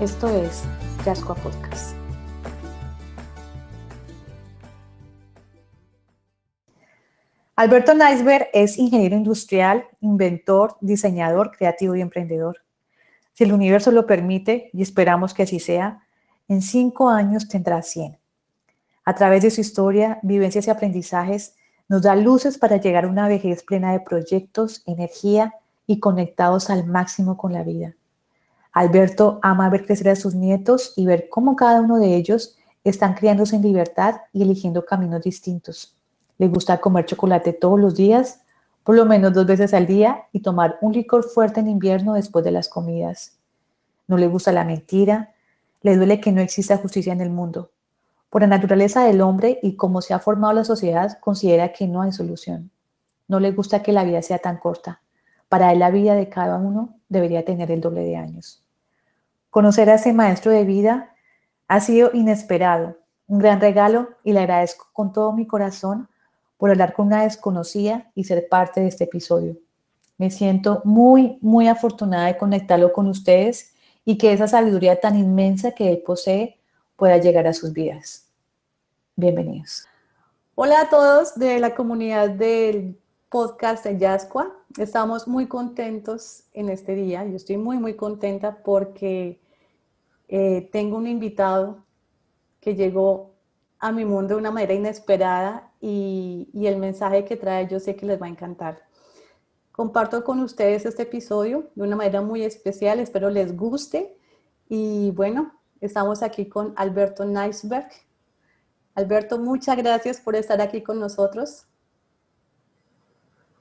Esto es Yascoa Podcast. Alberto Neisberg es ingeniero industrial, inventor, diseñador, creativo y emprendedor. Si el universo lo permite, y esperamos que así sea, en cinco años tendrá 100. A través de su historia, vivencias y aprendizajes, nos da luces para llegar a una vejez plena de proyectos, energía y conectados al máximo con la vida. Alberto ama ver crecer a sus nietos y ver cómo cada uno de ellos están criándose en libertad y eligiendo caminos distintos. Le gusta comer chocolate todos los días, por lo menos dos veces al día, y tomar un licor fuerte en invierno después de las comidas. No le gusta la mentira, le duele que no exista justicia en el mundo. Por la naturaleza del hombre y cómo se ha formado la sociedad, considera que no hay solución. No le gusta que la vida sea tan corta. Para la vida de cada uno debería tener el doble de años. Conocer a ese maestro de vida ha sido inesperado, un gran regalo y le agradezco con todo mi corazón por hablar con una desconocida y ser parte de este episodio. Me siento muy, muy afortunada de conectarlo con ustedes y que esa sabiduría tan inmensa que él posee pueda llegar a sus vidas. Bienvenidos. Hola a todos de la comunidad del podcast de Yascua. Estamos muy contentos en este día. Yo estoy muy, muy contenta porque eh, tengo un invitado que llegó a mi mundo de una manera inesperada y, y el mensaje que trae yo sé que les va a encantar. Comparto con ustedes este episodio de una manera muy especial, espero les guste y bueno, estamos aquí con Alberto Neisberg. Alberto, muchas gracias por estar aquí con nosotros.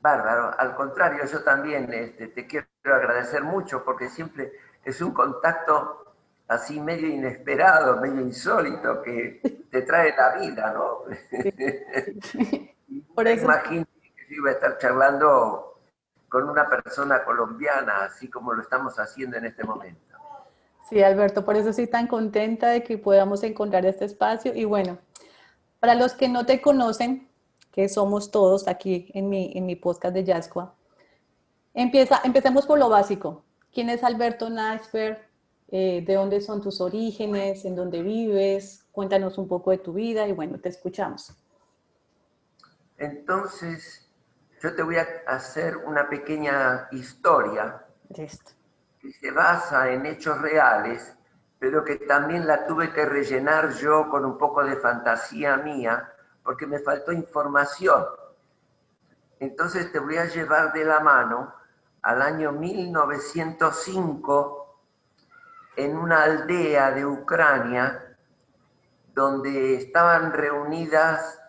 Bárbaro, al contrario, yo también este, te quiero agradecer mucho porque siempre es un contacto así medio inesperado, medio insólito que te trae la vida, ¿no? Por eso... Imagino que iba a estar charlando con una persona colombiana, así como lo estamos haciendo en este momento. Sí, Alberto, por eso estoy tan contenta de que podamos encontrar este espacio. Y bueno, para los que no te conocen, que somos todos aquí en mi, en mi podcast de Yascua. Empieza, empecemos por lo básico. ¿Quién es Alberto Nasper? Eh, ¿De dónde son tus orígenes? ¿En dónde vives? Cuéntanos un poco de tu vida y bueno, te escuchamos. Entonces, yo te voy a hacer una pequeña historia que se basa en hechos reales, pero que también la tuve que rellenar yo con un poco de fantasía mía porque me faltó información. Entonces te voy a llevar de la mano al año 1905 en una aldea de Ucrania donde estaban reunidas,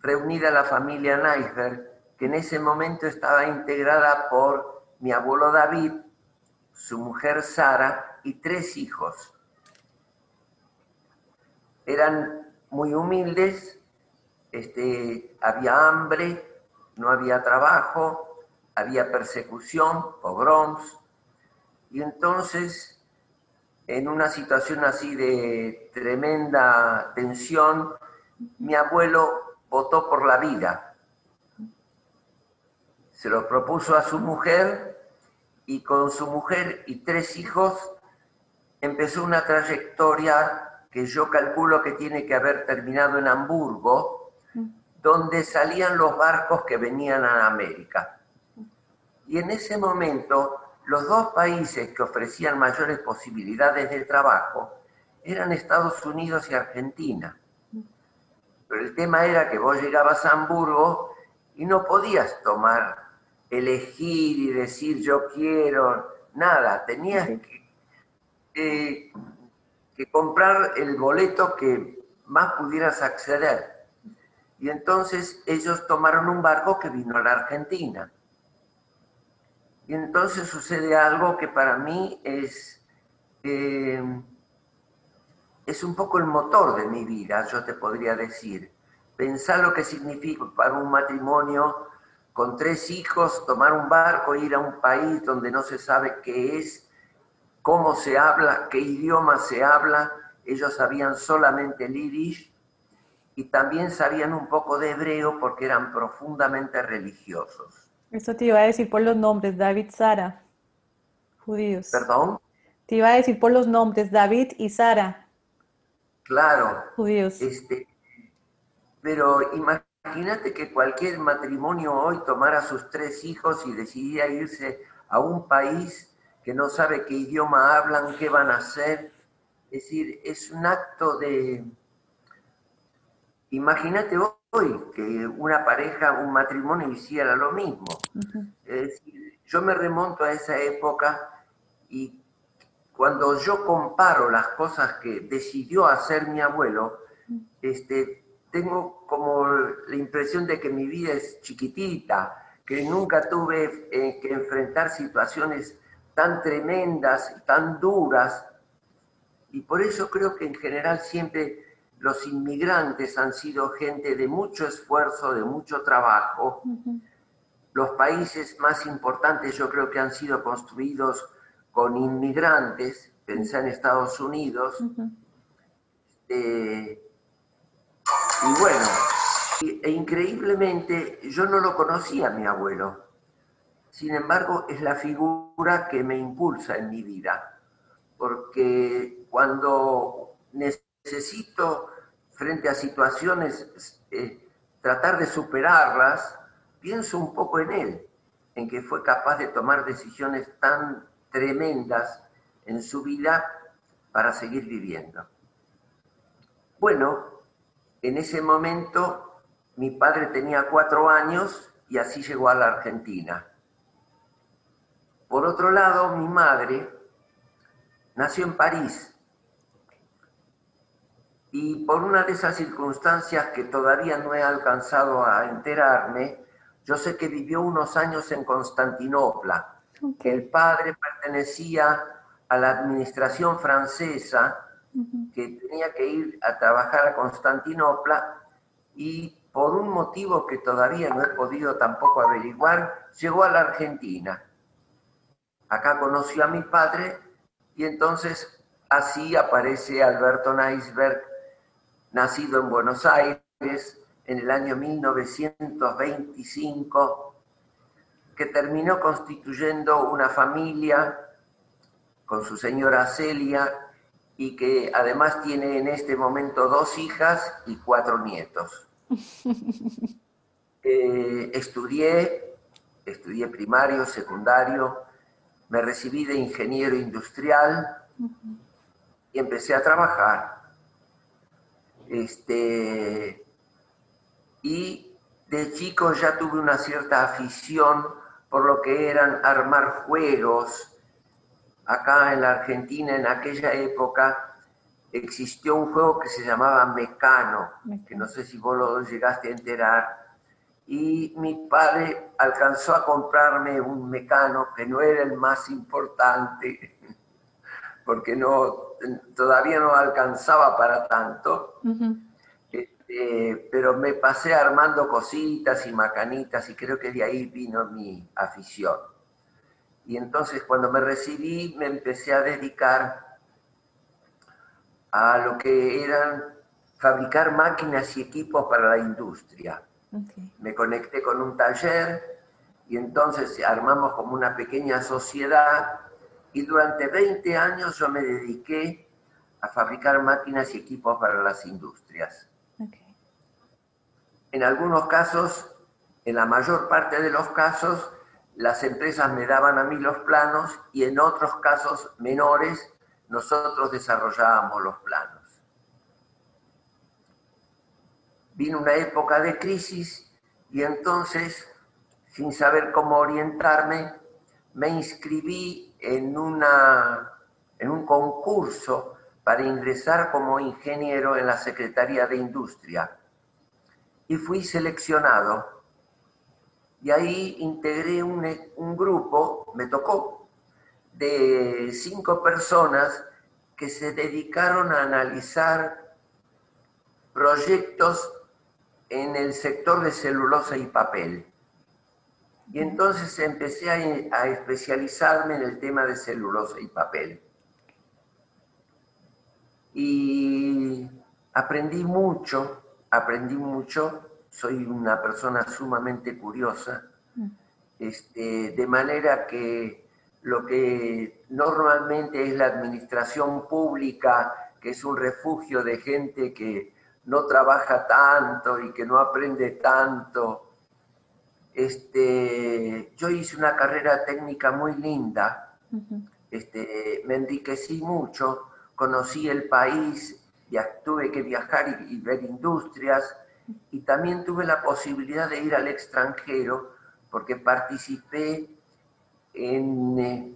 reunida la familia Neisberg, que en ese momento estaba integrada por mi abuelo David, su mujer Sara y tres hijos. Eran muy humildes, este, había hambre, no había trabajo, había persecución, pogroms, y entonces, en una situación así de tremenda tensión, mi abuelo votó por la vida. Se lo propuso a su mujer y con su mujer y tres hijos empezó una trayectoria que yo calculo que tiene que haber terminado en Hamburgo, donde salían los barcos que venían a América. Y en ese momento, los dos países que ofrecían mayores posibilidades de trabajo eran Estados Unidos y Argentina. Pero el tema era que vos llegabas a Hamburgo y no podías tomar, elegir y decir yo quiero, nada, tenías que, que comprar el boleto que más pudieras acceder. Y entonces ellos tomaron un barco que vino a la Argentina. Y entonces sucede algo que para mí es eh, es un poco el motor de mi vida, yo te podría decir. Pensar lo que significa para un matrimonio con tres hijos, tomar un barco, ir a un país donde no se sabe qué es, cómo se habla, qué idioma se habla. Ellos sabían solamente el irish y también sabían un poco de hebreo porque eran profundamente religiosos. Eso te iba a decir por los nombres, David, Sara, judíos. ¿Perdón? Te iba a decir por los nombres, David y Sara. Claro. Judíos. Este, pero imagínate que cualquier matrimonio hoy tomara a sus tres hijos y decidiera irse a un país que no sabe qué idioma hablan, qué van a hacer. Es decir, es un acto de... Imagínate hoy que una pareja, un matrimonio hiciera lo mismo. Es decir, yo me remonto a esa época y cuando yo comparo las cosas que decidió hacer mi abuelo, este, tengo como la impresión de que mi vida es chiquitita, que nunca tuve eh, que enfrentar situaciones tan tremendas, tan duras, y por eso creo que en general siempre los inmigrantes han sido gente de mucho esfuerzo, de mucho trabajo. Los países más importantes yo creo que han sido construidos con inmigrantes, pensé en Estados Unidos, este, y bueno, e increíblemente yo no lo conocía a mi abuelo. Sin embargo, es la figura que me impulsa en mi vida, porque cuando necesito, frente a situaciones, eh, tratar de superarlas, pienso un poco en él, en que fue capaz de tomar decisiones tan tremendas en su vida para seguir viviendo. Bueno, en ese momento mi padre tenía cuatro años y así llegó a la Argentina. Por otro lado, mi madre nació en París y por una de esas circunstancias que todavía no he alcanzado a enterarme, yo sé que vivió unos años en Constantinopla. El padre pertenecía a la administración francesa que tenía que ir a trabajar a Constantinopla y por un motivo que todavía no he podido tampoco averiguar, llegó a la Argentina. Acá conoció a mi padre y entonces así aparece Alberto Neisberg, nacido en Buenos Aires en el año 1925, que terminó constituyendo una familia con su señora Celia y que además tiene en este momento dos hijas y cuatro nietos. Eh, estudié, estudié primario, secundario, me recibí de ingeniero industrial y empecé a trabajar. Este, y de chico ya tuve una cierta afición por lo que eran armar juegos, acá en la Argentina en aquella época existió un juego que se llamaba Mecano, que no sé si vos lo llegaste a enterar, y mi padre alcanzó a comprarme un Mecano que no era el más importante, porque no, todavía no alcanzaba para tanto, este, pero me pasé armando cositas y macanitas y creo que de ahí vino mi afición. Y entonces cuando me recibí me empecé a dedicar a lo que eran fabricar máquinas y equipos para la industria. Me conecté con un taller y entonces armamos como una pequeña sociedad y durante 20 años yo me dediqué a fabricar máquinas y equipos para las industrias. En algunos casos, en la mayor parte de los casos, las empresas me daban a mí los planos y en otros casos menores nosotros desarrollábamos los planos. Vino una época de crisis y entonces, sin saber cómo orientarme, me inscribí en, una, en un concurso para ingresar como ingeniero en la Secretaría de Industria. Y fui seleccionado y ahí integré un, grupo, me tocó, de cinco personas que se dedicaron a analizar proyectos en el sector de celulosa y papel. Y entonces empecé a, especializarme en el tema de celulosa y papel. Y aprendí mucho, aprendí mucho, soy una persona sumamente curiosa, mm. este, de manera que lo que normalmente es la administración pública, que es un refugio de gente que no trabaja tanto y que no aprende tanto, este, yo hice una carrera técnica muy linda, este, me enriquecí mucho, conocí el país, tuve que viajar y, ver industrias, y también tuve la posibilidad de ir al extranjero porque participé en, eh,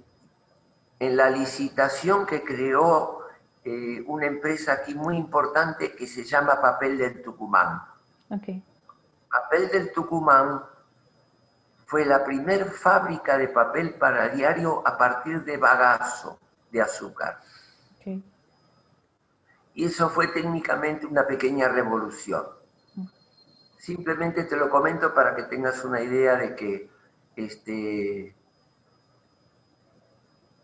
en la licitación que creó eh, una empresa aquí muy importante que se llama Papel del Tucumán. Papel del Tucumán fue la primera fábrica de papel para diario a partir de bagazo de azúcar. Y eso fue técnicamente una pequeña revolución. Simplemente te lo comento para que tengas una idea de que este,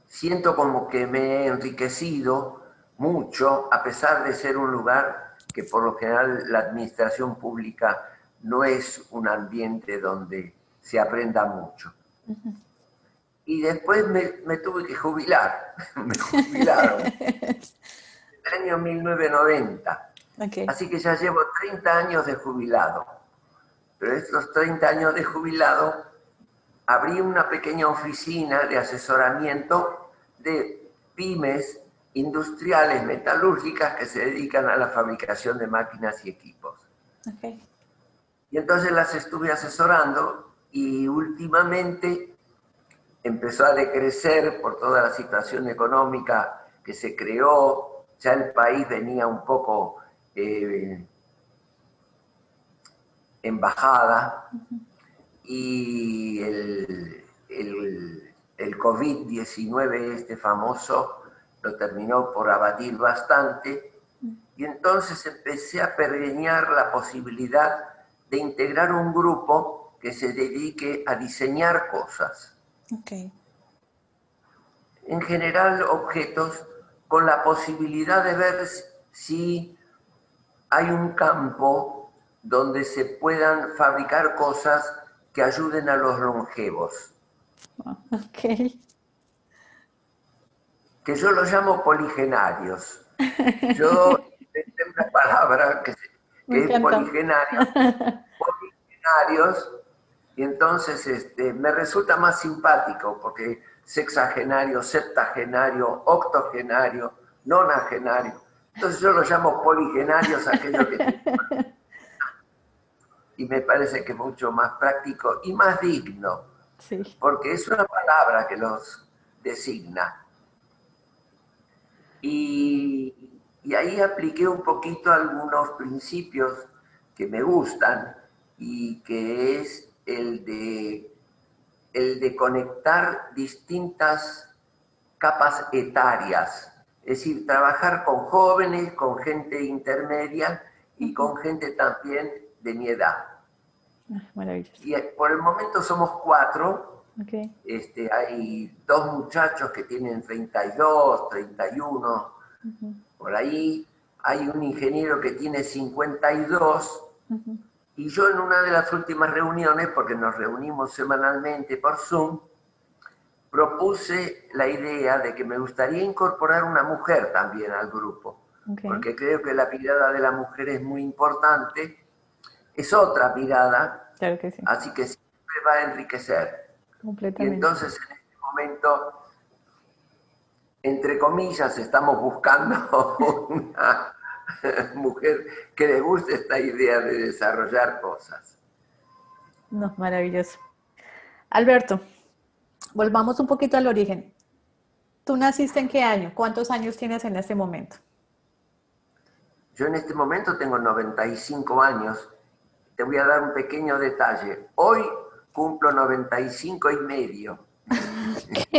siento como que me he enriquecido mucho, a pesar de ser un lugar que por lo general la administración pública no es un ambiente donde se aprenda mucho. Y después me, tuve que jubilar, me jubilaron en el año 1990. Así que ya llevo 30 años de jubilado. Pero estos 30 años de jubilado abrí una pequeña oficina de asesoramiento de pymes industriales metalúrgicas que se dedican a la fabricación de máquinas y equipos. Y entonces las estuve asesorando y últimamente empezó a decrecer por toda la situación económica que se creó, ya el país venía un poco eh, en bajada. Y el, el, el COVID-19, este famoso, lo terminó por abatir bastante. Y entonces empecé a pergeñar la posibilidad de integrar un grupo que se dedique a diseñar cosas. En general, objetos con la posibilidad de ver si hay un campo donde se puedan fabricar cosas que ayuden a los longevos. Que yo los llamo poligenarios. Yo inventé una palabra que, es poligenario. Poligenarios y entonces este, me resulta más simpático porque sexagenario, septagenario, octogenario, nonagenario. Entonces yo lo llamo poligenarios aquellos que... y me parece que es mucho más práctico y más digno, porque es una palabra que los designa. Y, y ahí apliqué un poquito algunos principios que me gustan y que es el de, el de conectar distintas capas etarias, es decir, trabajar con jóvenes, con gente intermedia y con gente también de mi edad. Ah, y eh, por el momento somos cuatro. Este, hay dos muchachos que tienen 32, 31, por ahí. Hay un ingeniero que tiene 52. Y yo en una de las últimas reuniones, porque nos reunimos semanalmente por Zoom, propuse la idea de que me gustaría incorporar una mujer también al grupo, porque creo que la mirada de la mujer es muy importante, es otra mirada, así que siempre va a enriquecer. Y entonces en este momento, entre comillas, estamos buscando una mujer que le guste esta idea de desarrollar cosas. No, maravilloso. Alberto, volvamos un poquito al origen. ¿Tú naciste en qué año? ¿Cuántos años tienes en este momento? Yo en este momento tengo 95 años. Te voy a dar un pequeño detalle. Hoy cumplo 95 y medio.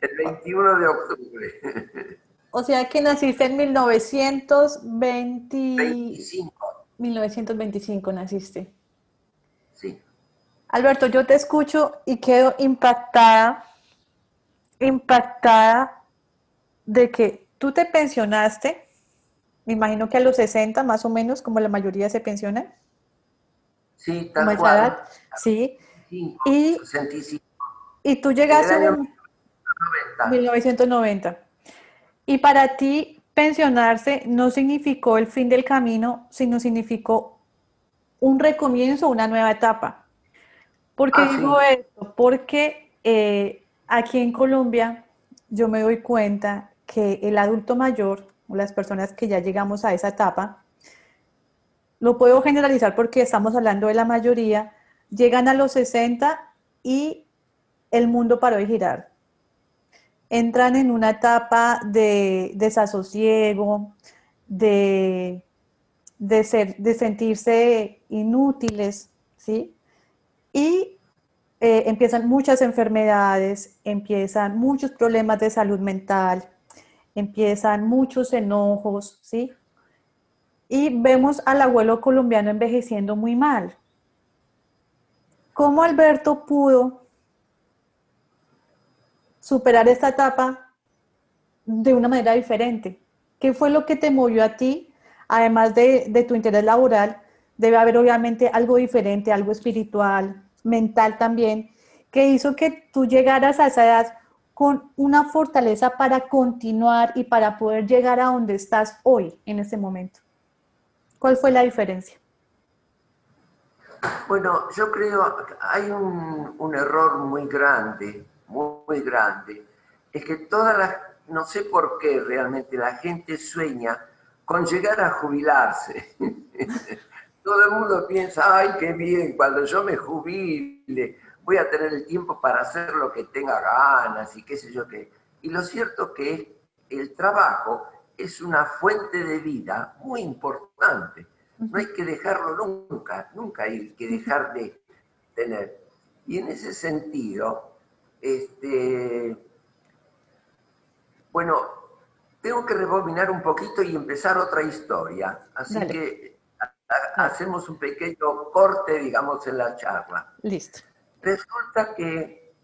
El 21 de octubre. O sea que naciste en 1925. 1925 naciste. Sí. Alberto, yo te escucho y quedo impactada, impactada de que tú te pensionaste, me imagino que a los 60 más o menos, como la mayoría se pensiona. Sí, tal cual. sí. y, y tú llegaste en 1990. Y para ti pensionarse no significó el fin del camino, sino significó un recomienzo, una nueva etapa. ¿Por qué ah, digo esto? Porque eh, aquí en Colombia yo me doy cuenta que el adulto mayor, o las personas que ya llegamos a esa etapa, lo puedo generalizar porque estamos hablando de la mayoría, llegan a los 60 y el mundo paró de girar. Entran en una etapa de desasosiego, de, de, ser, de sentirse inútiles, ¿sí? Y eh, empiezan muchas enfermedades, empiezan muchos problemas de salud mental, empiezan muchos enojos, ¿sí? Y vemos al abuelo colombiano envejeciendo muy mal. ¿Cómo Alberto pudo superar esta etapa de una manera diferente? ¿Qué fue lo que te movió a ti, además de, tu interés laboral? Debe haber obviamente algo diferente, algo espiritual, mental también, que hizo que tú llegaras a esa edad con una fortaleza para continuar y para poder llegar a donde estás hoy, en este momento? ¿Cuál fue la diferencia? Bueno, yo creo que hay un, error muy grande, muy, grande, es que todas las, no sé por qué realmente la gente sueña con llegar a jubilarse. Todo el mundo piensa, ay, qué bien, cuando yo me jubile, voy a tener el tiempo para hacer lo que tenga ganas y qué sé yo qué. Y lo cierto que el trabajo es una fuente de vida muy importante. No hay que dejarlo nunca, nunca hay que dejar de tener. Y en ese sentido, este, bueno, tengo que rebobinar un poquito y empezar otra historia. Así que hacemos un pequeño corte, digamos, en la charla. Listo. Resulta que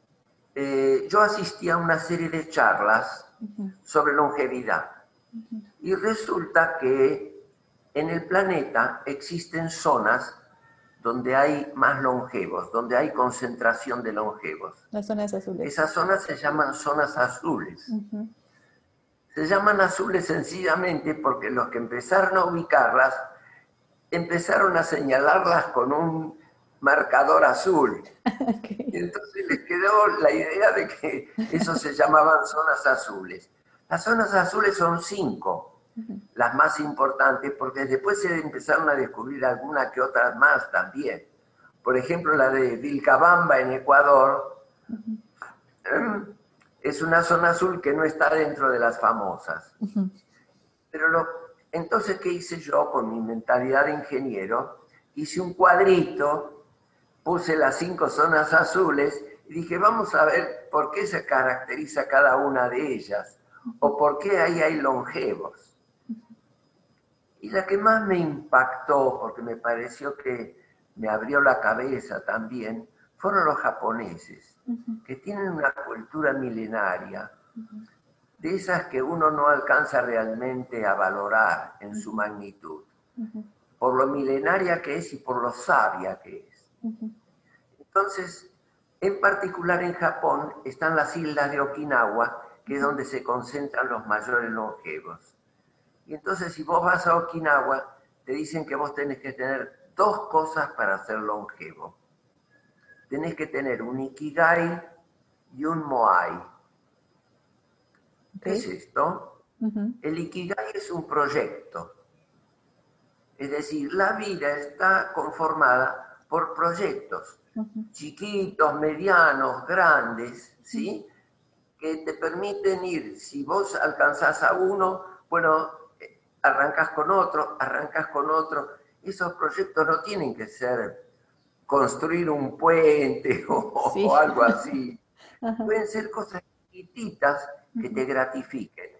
eh, yo asistí a una serie de charlas sobre longevidad y resulta que en el planeta existen zonas donde hay más longevos, donde hay concentración de longevos. Las zonas azules. Esas zonas se llaman zonas azules. Se llaman azules sencillamente porque los que empezaron a ubicarlas empezaron a señalarlas con un marcador azul. Y entonces les quedó la idea de que eso se llamaban zonas azules. Las zonas azules son cinco, las más importantes, porque después se empezaron a descubrir algunas que otras más también. Por ejemplo, la de Vilcabamba en Ecuador es una zona azul que no está dentro de las famosas. Pero lo, entonces, ¿qué hice yo con mi mentalidad de ingeniero? Hice un cuadrito puse las cinco zonas azules y dije, vamos a ver por qué se caracteriza cada una de ellas o por qué ahí hay longevos. Y la que más me impactó, porque me pareció que me abrió la cabeza también, fueron los japoneses, que tienen una cultura milenaria, de esas que uno no alcanza realmente a valorar en su magnitud, por lo milenaria que es y por lo sabia que es. Entonces, en particular en Japón están las islas de Okinawa, que es donde se concentran los mayores longevos. Y entonces si vos vas a Okinawa, te dicen que vos tenés que tener dos cosas para ser longevo. Tenés que tener un ikigai y un moai. ¿Qué es esto? El ikigai es un proyecto. Es decir, la vida está conformada por proyectos chiquitos, medianos, grandes, ¿sí? Que te permiten ir, si vos alcanzás a uno, bueno, arrancas con otro, arrancas con otro. Esos proyectos no tienen que ser construir un puente o, algo así. Pueden ser cosas chiquititas que te gratifiquen.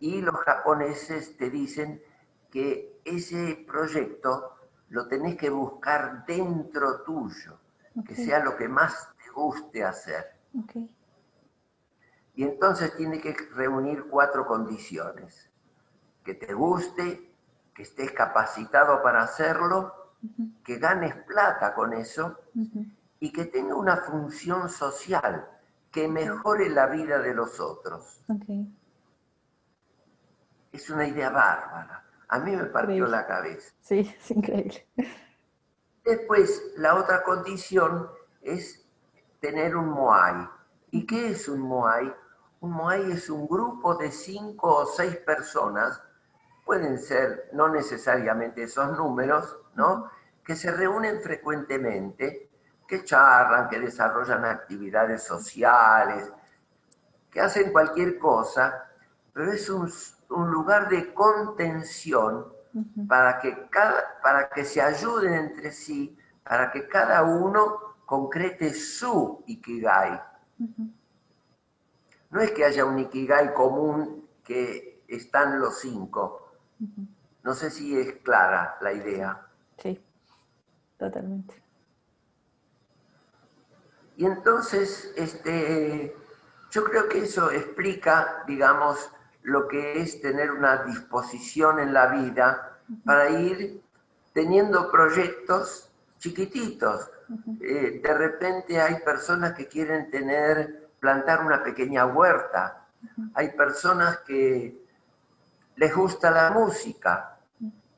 Y los japoneses te dicen que ese proyecto lo tenés que buscar dentro tuyo, que sea lo que más te guste hacer. Y entonces tiene que reunir cuatro condiciones. Que te guste, que estés capacitado para hacerlo, que ganes plata con eso y que tenga una función social que mejore la vida de los otros. Es una idea bárbara. A mí me partió la cabeza. Sí, es increíble. Después, la otra condición es tener un Moai. ¿Y qué es un Moai? Un Moai es un grupo de cinco o seis personas, pueden ser no necesariamente esos números, ¿no? Que se reúnen frecuentemente, que charlan, que desarrollan actividades sociales, que hacen cualquier cosa, pero es un, un lugar de contención para, que cada, para que se ayuden entre sí, para que cada uno concrete su ikigai. No es que haya un ikigai común que están los cinco. No sé si es clara la idea. Sí, totalmente. Y entonces, este, yo creo que eso explica, digamos, lo que es tener una disposición en la vida para ir teniendo proyectos chiquititos. Eh, de repente hay personas que quieren tener, plantar una pequeña huerta. Hay personas que les gusta la música.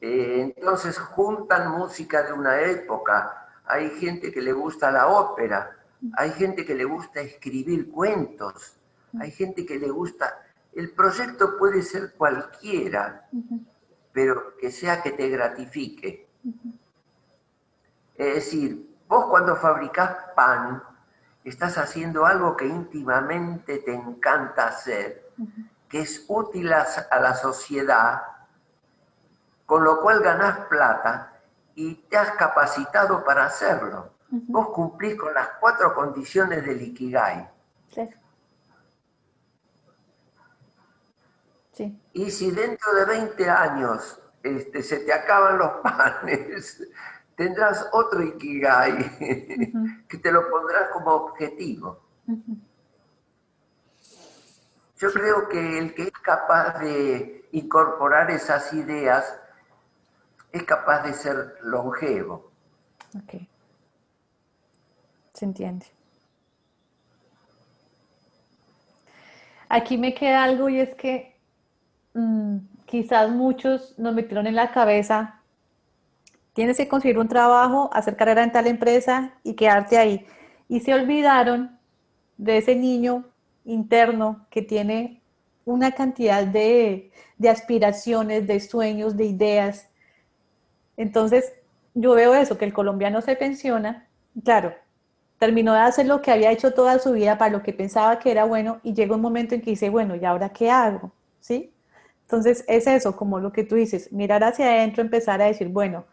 Eh, entonces juntan música de una época. Hay gente que le gusta la ópera. Hay gente que le gusta escribir cuentos. Hay gente que le gusta el proyecto puede ser cualquiera, pero que sea que te gratifique. Es decir, vos cuando fabricás pan, estás haciendo algo que íntimamente te encanta hacer, que es útil a, la sociedad, con lo cual ganás plata y te has capacitado para hacerlo. Vos cumplís con las cuatro condiciones del Ikigai. Y si dentro de 20 años este, se te acaban los panes, tendrás otro Ikigai que te lo pondrás como objetivo. Yo creo que el que es capaz de incorporar esas ideas es capaz de ser longevo. Ok. Se entiende. Aquí me queda algo y es que Mm, quizás muchos nos metieron en la cabeza, tienes que conseguir un trabajo, hacer carrera en tal empresa y quedarte ahí. Y se olvidaron de ese niño interno que tiene una cantidad de, aspiraciones, de sueños, de ideas. Entonces, yo veo eso, que el colombiano se pensiona, claro, terminó de hacer lo que había hecho toda su vida para lo que pensaba que era bueno y llega un momento en que dice, bueno, ¿y ahora qué hago? ¿Sí? Entonces es eso, como lo que tú dices, mirar hacia adentro, empezar a decir, bueno,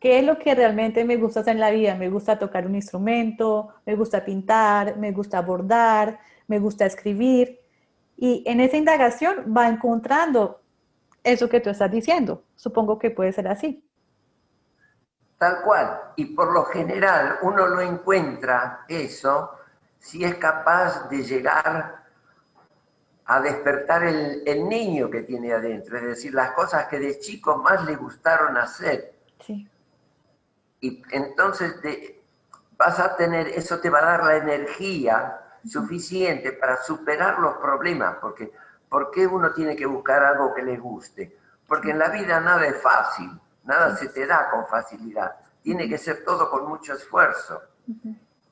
¿qué es lo que realmente me gusta hacer en la vida? Me gusta tocar un instrumento, me gusta pintar, me gusta bordar, me gusta escribir. Y en esa indagación va encontrando eso que tú estás diciendo. Supongo que puede ser así. Tal cual. Y por lo general uno lo encuentra eso si es capaz de llegar a despertar el, niño que tiene adentro, es decir, las cosas que de chico más le gustaron hacer. Sí. Y entonces vas a tener, eso te va a dar la energía suficiente para superar los problemas, porque ¿por qué uno tiene que buscar algo que le guste? Porque en la vida nada es fácil, nada se te da con facilidad, tiene que ser todo con mucho esfuerzo.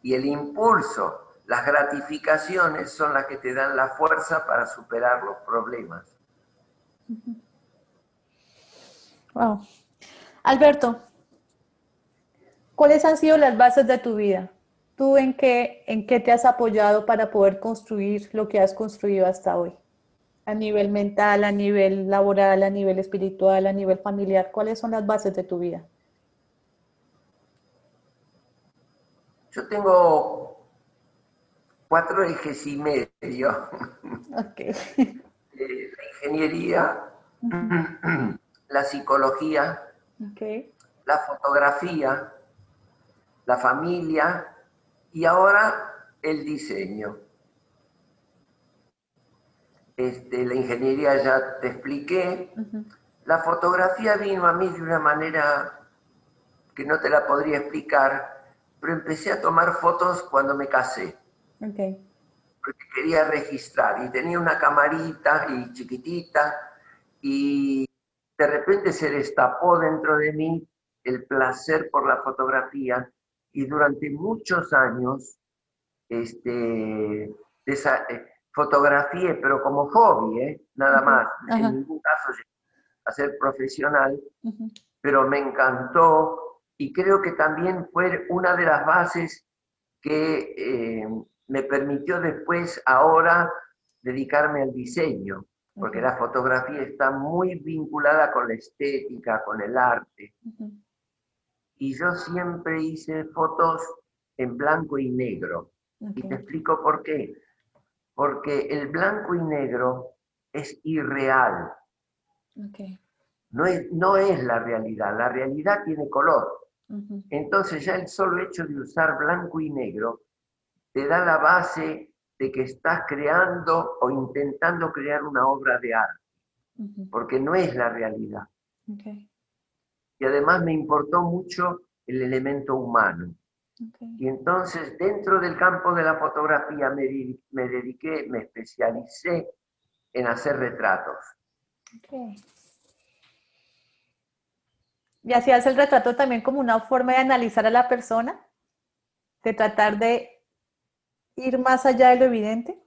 Y el impulso las gratificaciones son las que te dan la fuerza para superar los problemas. Wow. Alberto, ¿cuáles han sido las bases de tu vida? ¿Tú en qué, en qué te has apoyado para poder construir lo que has construido hasta hoy? A nivel mental, a nivel laboral, a nivel espiritual, a nivel familiar, ¿cuáles son las bases de tu vida? Yo tengo cuatro ejes y medio. Okay. Eh, la ingeniería, la psicología, Okay. la fotografía, la familia y ahora el diseño. Este, la ingeniería ya te expliqué. Ujú. La fotografía vino a mí de una manera que no te la podría explicar, pero empecé a tomar fotos cuando me casé, Okay. porque quería registrar y tenía una camarita y chiquitita y de repente se destapó dentro de mí el placer por la fotografía y durante muchos años este, desa- eh, fotografié, pero como hobby, ¿eh? nada más, en ningún caso a ser profesional, Ujú. pero me encantó y creo que también fue una de las bases que eh, me permitió después ahora dedicarme al diseño, porque Ok. la fotografía está muy vinculada con la estética, con el arte. Y yo siempre hice fotos en blanco y negro. Y te explico por qué. Porque el blanco y negro es irreal, no es, no es la realidad, la realidad tiene color. Entonces ya el solo hecho de usar blanco y negro te da la base de que estás creando o intentando crear una obra de arte, porque no es la realidad. Y además me importó mucho el elemento humano. Y entonces dentro del campo de la fotografía me, di- me dediqué, me especialicé en hacer retratos. Ok. ¿Y hacías el retrato también como una forma de analizar a la persona? ¿De tratar de ir más allá de lo evidente?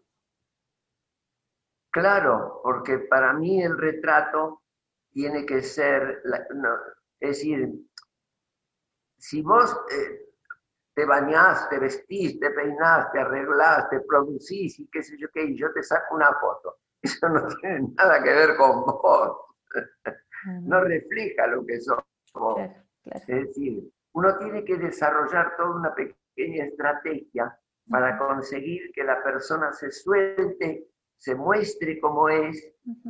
Claro, porque para mí el retrato tiene que ser, la- no, es decir, si vos eh, te bañás, te vestís, te peinás, te arreglás, te producís y qué sé yo qué, y yo te saco una foto, eso no tiene nada que ver con vos, no refleja lo que sos. vos. Claro, claro. Es decir, uno tiene que desarrollar toda una pequeña estrategia para conseguir que la persona se suelte, se muestre como es,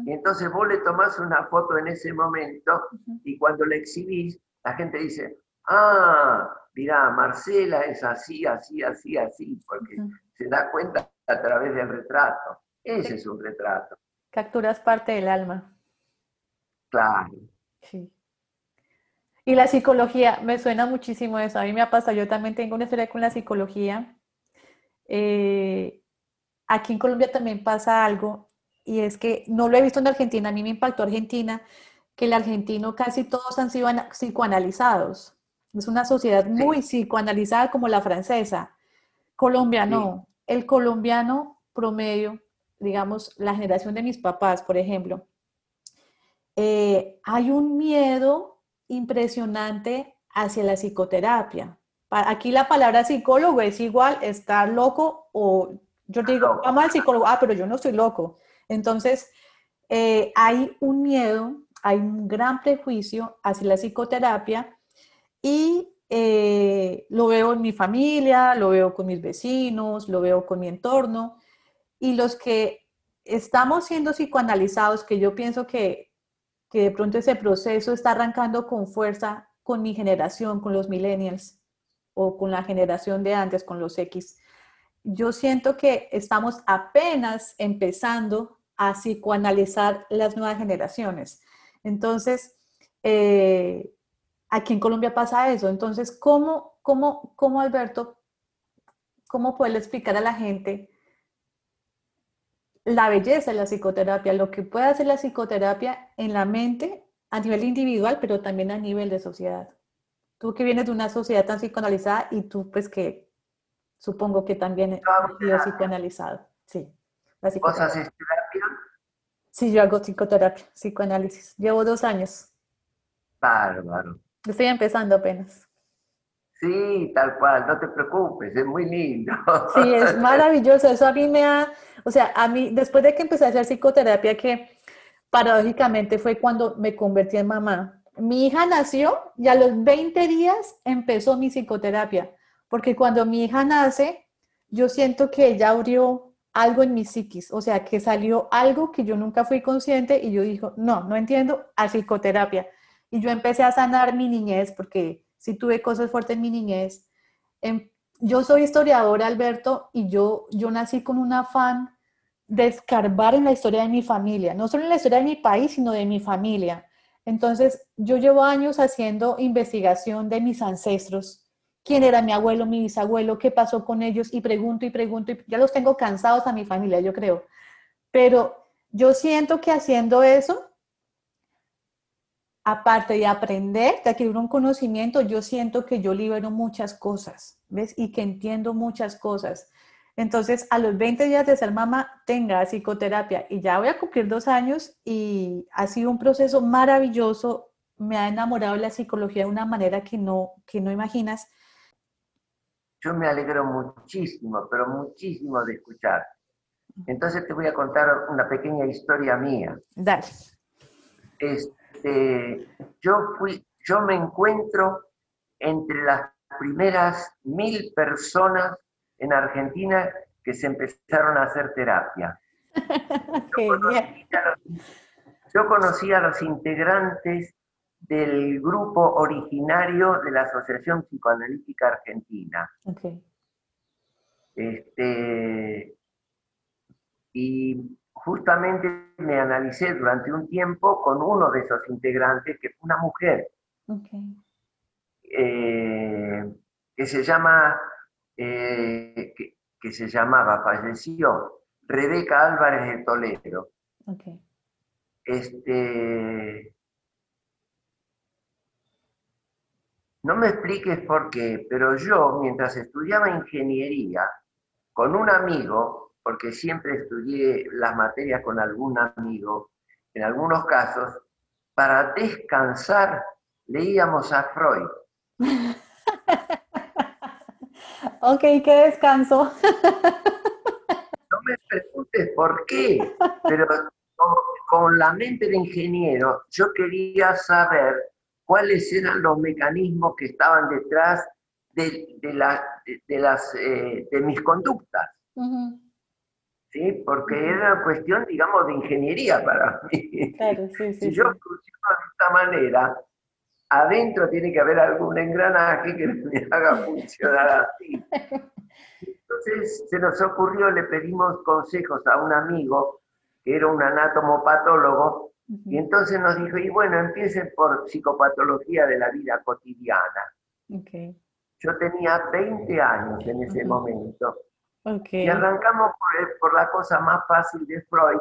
y entonces vos le tomás una foto en ese momento y cuando la exhibís, la gente dice, ah, mirá, Marcela es así, así, así, así, porque se da cuenta a través del retrato. Ese Sí. es un retrato, Capturas parte del alma. claro. Sí. Y la psicología, me suena muchísimo eso. A mí me ha pasado, yo también tengo una historia con la psicología. Eh, aquí en Colombia también pasa algo, y es que no lo he visto en Argentina, a mí me impactó Argentina, que el argentino casi todos han sido ana- psicoanalizados. Es una sociedad muy psicoanalizada como la francesa. Colombia Sí. no. El colombiano promedio, digamos, la generación de mis papás, por ejemplo, eh, hay un miedo impresionante hacia la psicoterapia. Aquí la palabra psicólogo es igual estar loco o yo digo, vamos al psicólogo, ah, pero yo no estoy loco. Entonces, eh, hay un miedo, hay un gran prejuicio hacia la psicoterapia y eh, lo veo en mi familia, lo veo con mis vecinos, lo veo con mi entorno y los que estamos siendo psicoanalizados, que yo pienso que, que de pronto ese proceso está arrancando con fuerza con mi generación, con los millennials o con la generación de antes, con los X. Yo siento que estamos apenas empezando a psicoanalizar las nuevas generaciones. Entonces, eh, aquí en Colombia pasa eso. Entonces, ¿cómo, cómo, cómo Alberto, cómo poderle explicar a la gente la belleza de la psicoterapia, lo que puede hacer la psicoterapia en la mente a nivel individual, pero también a nivel de sociedad? Tú que vienes de una sociedad tan psicoanalizada y tú pues que supongo que también has sido terapia. psicoanalizado. Sí, la ¿Vos psicoterapia. haces terapia? Sí, yo hago psicoterapia, psicoanálisis. Llevo dos años. Bárbaro. Estoy empezando apenas. Sí, tal cual, no te preocupes, es muy lindo. Sí, es maravilloso. Eso a mí me ha, o sea, a mí, después de que empecé a hacer psicoterapia, que paradójicamente fue cuando me convertí en mamá. Mi hija nació y a los 20 días empezó mi psicoterapia, porque cuando mi hija nace, yo siento que ella abrió algo en mi psiquis, o sea, que salió algo que yo nunca fui consciente y yo dijo, no, no entiendo, a psicoterapia. Y yo empecé a sanar mi niñez, porque sí tuve cosas fuertes en mi niñez. Em, yo soy historiadora, Alberto, y yo, yo nací con un afán de escarbar en la historia de mi familia, no solo en la historia de mi país, sino de mi familia. Entonces, yo llevo años haciendo investigación de mis ancestros, quién era mi abuelo, mi bisabuelo, qué pasó con ellos, y pregunto y pregunto, y ya los tengo cansados a mi familia, yo creo. Pero yo siento que haciendo eso, aparte de aprender, de adquirir un conocimiento, yo siento que yo libero muchas cosas, ¿ves? Y que entiendo muchas cosas. Entonces, a los 20 días de ser mamá, tenga psicoterapia y ya voy a cumplir dos años y ha sido un proceso maravilloso. Me ha enamorado la psicología de una manera que no, que no imaginas. Yo me alegro muchísimo, pero muchísimo de escuchar. Entonces te voy a contar una pequeña historia mía. Dale. Este, yo, fui, yo me encuentro entre las primeras mil personas en Argentina que se empezaron a hacer terapia. Yo conocí, a los, integrantes del grupo originario de la Asociación Psicoanalítica Argentina. Este, y justamente me analicé durante un tiempo con uno de esos integrantes, que fue una mujer, eh, que se llama eh, que, se llamaba, falleció, Rebeca Álvarez de Toledo. Este, no me expliques por qué, pero yo, mientras estudiaba ingeniería, con un amigo, porque siempre estudié las materias con algún amigo, en algunos casos, para descansar leíamos a Freud. Ok, qué descanso. No me preguntes por qué, pero con, la mente de ingeniero yo quería saber cuáles eran los mecanismos que estaban detrás de, de, las, eh, de mis conductas. ¿Sí? Porque era una cuestión, digamos, de ingeniería para mí. Claro, sí, sí, si yo funciono de esta manera, adentro tiene que haber algún engranaje que me haga funcionar así. Entonces se nos ocurrió, le pedimos consejos a un amigo que era un anatomopatólogo, y entonces nos dijo, y bueno, empiecen por psicopatología de la vida cotidiana. Yo tenía 20 años en ese momento. Y arrancamos por, la cosa más fácil de Freud,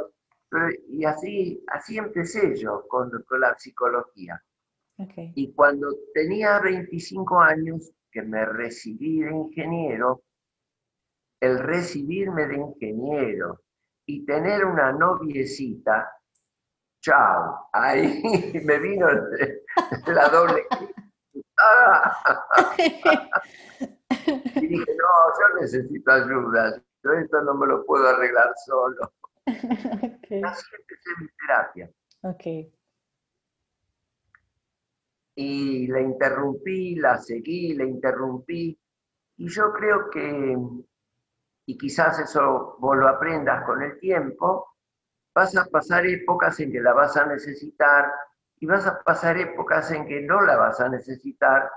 y así, así empecé yo con, con la psicología. Y cuando tenía 25 años, que me recibí de ingeniero, el recibirme de ingeniero y tener una noviecita, chao, ahí me vino la doble. y dije, no, yo necesito ayuda, yo esto no me lo puedo arreglar solo. Así empecé mi terapia. Okay y la interrumpí, la seguí, la interrumpí. Y yo creo que, y quizás eso vos lo aprendas con el tiempo, vas a pasar épocas en que la vas a necesitar y vas a pasar épocas en que no la vas a necesitar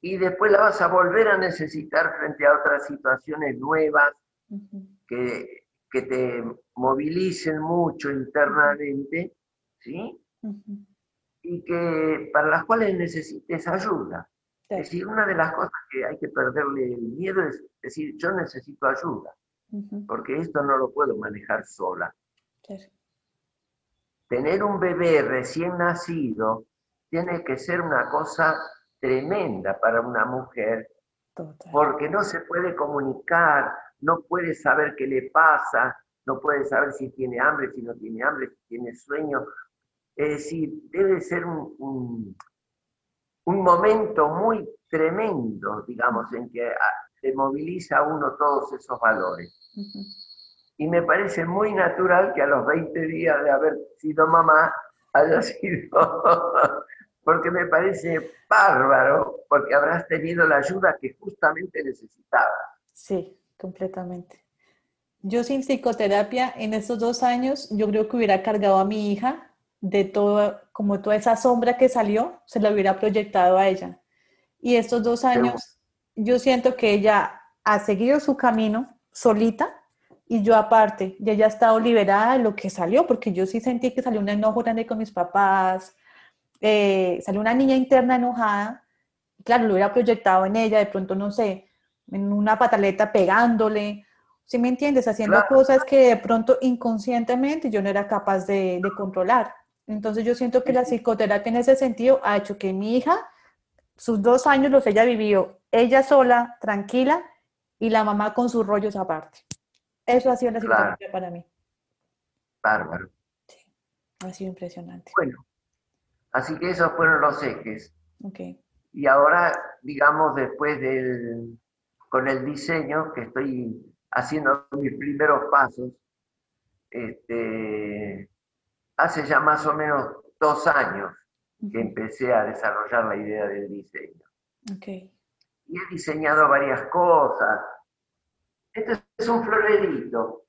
y después la vas a volver a necesitar frente a otras situaciones nuevas que, que, te movilicen mucho internamente, ¿sí? y que para las cuales necesites ayuda. Es decir, una de las cosas que hay que perderle el miedo es decir, yo necesito ayuda, porque esto no lo puedo manejar sola. Tener un bebé recién nacido tiene que ser una cosa tremenda para una mujer, porque no se puede comunicar, no puede saber qué le pasa, no puede saber si tiene hambre, si no tiene hambre, si tiene sueño, es decir, debe ser un, un, momento muy tremendo, digamos, en que ah, se moviliza uno todos esos valores. Y me parece muy natural que a los 20 días de haber sido mamá haya sido, porque me parece bárbaro, porque habrás tenido la ayuda que justamente necesitabas. Sí, completamente. Yo sin psicoterapia en estos dos años, yo creo que hubiera cargado a mi hija de todo, como toda esa sombra que salió, se la hubiera proyectado a ella. Y estos dos años, yo siento que ella ha seguido su camino solita y yo aparte, ya ella ha estado liberada de lo que salió, porque yo sí sentí que salió un enojo grande con mis papás, eh, salió una niña interna enojada, claro, lo hubiera proyectado en ella, de pronto, no sé, en una pataleta pegándole, ¿sí me entiendes? Haciendo cosas que de pronto inconscientemente yo no era capaz de, de controlar. Entonces yo siento que la psicoterapia en ese sentido ha hecho que mi hija, sus dos años los haya vivido ella sola, tranquila, y la mamá con sus rollos aparte. Eso ha sido la psicoterapia para mí. Bárbaro. Sí, ha sido impresionante. Bueno, así que esos fueron los ejes. Ok. Y ahora, digamos, después del, con el diseño, que estoy haciendo mis primeros pasos, este, hace ya más o menos dos años que empecé a desarrollar la idea del diseño. Okay. Y he diseñado varias cosas. Este es un florerito.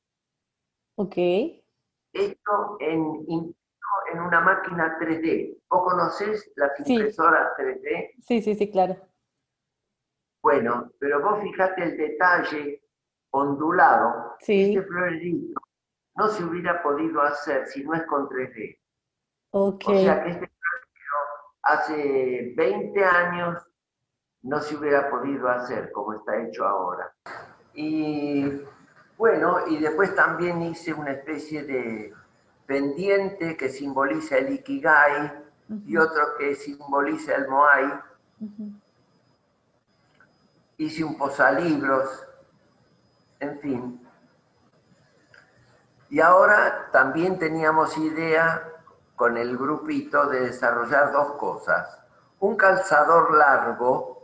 Ok. Esto en, en una máquina 3D. ¿Vos conocés las impresoras 3D? Sí, sí, sí, claro. Bueno, pero vos fijate el detalle ondulado. Sí. Este florerito no se hubiera podido hacer si no es con 3D. Ok. O sea que este florero hace 20 años no se hubiera podido hacer como está hecho ahora. Y bueno, y después también hice una especie de pendiente que simboliza el Ikigai y otro que simboliza el Moai. Hice un posalibros, en fin. Y ahora también teníamos idea con el grupito de desarrollar dos cosas. Un calzador largo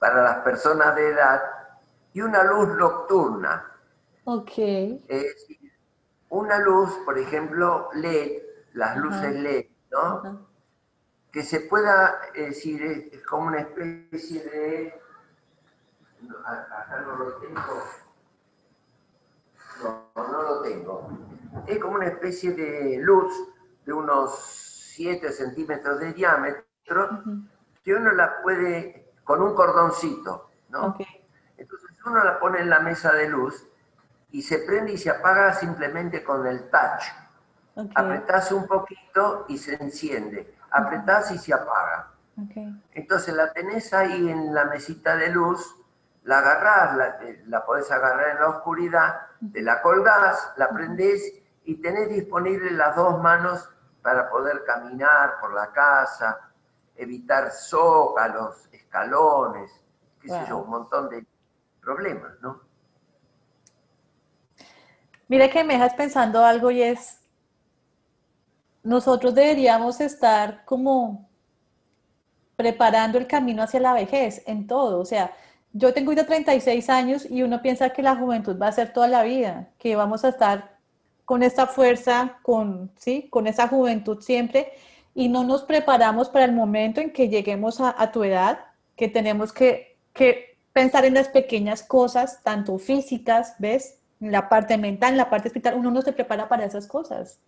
para las personas de edad y una luz nocturna. Ok. Es decir, una luz, por ejemplo, LED, las luces LED, ¿no? Que se pueda, es decir, es como una especie de... Acá no lo tengo. No, no lo tengo. Es como una especie de luz de unos 7 centímetros de diámetro que uno la puede, con un cordoncito, ¿no? Entonces uno la pone en la mesa de luz y se prende y se apaga simplemente con el touch. Okay. Apretás un poquito y se enciende. Apretás y se apaga. Entonces la tenés ahí en la mesita de luz la agarrás, la, eh, la, podés agarrar en la oscuridad, te la colgás, la prendés y tenés disponible las dos manos para poder caminar por la casa, evitar zócalos, escalones, qué sé yo, un montón de problemas, ¿no? Mira que me dejas pensando algo y es, nosotros deberíamos estar como preparando el camino hacia la vejez en todo, o sea, yo tengo ya 36 años y uno piensa que la juventud va a ser toda la vida, que vamos a estar con esta fuerza, con, ¿sí? con esa juventud siempre, y no nos preparamos para el momento en que lleguemos a, a tu edad, que tenemos que, que, pensar en las pequeñas cosas, tanto físicas, ¿ves? En la parte mental, en la parte espiritual, uno no se prepara para esas cosas.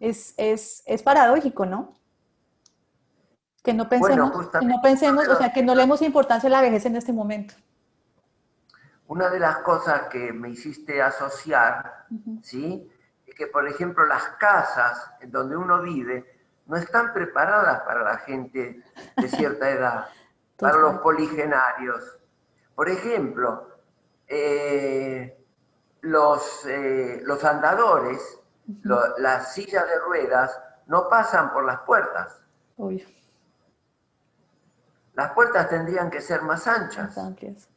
Es, es, es paradójico, ¿no? Que no pensemos, bueno, que no pensemos, o sea, que no le demos importancia a la vejez en este momento. Una de las cosas que me hiciste asociar, uh -huh. ¿sí? Es que, por ejemplo, las casas en donde uno vive no están preparadas para la gente de cierta edad, para los poligenarios. Por ejemplo, eh, los, eh, los andadores, uh -huh. lo, las sillas de ruedas, no pasan por las puertas. Uy. Las puertas tendrían que ser más anchas. Más amplias.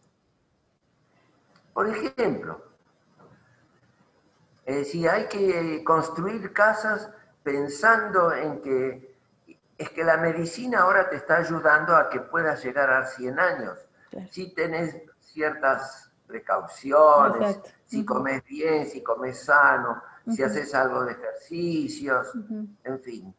Por ejemplo, es decir, hay que construir casas pensando en que es que la medicina ahora te está ayudando a que puedas llegar a 100 años. Claro. Si tenés ciertas precauciones, Exacto. si comes bien, si comes sano, si haces algo de ejercicios, en fin.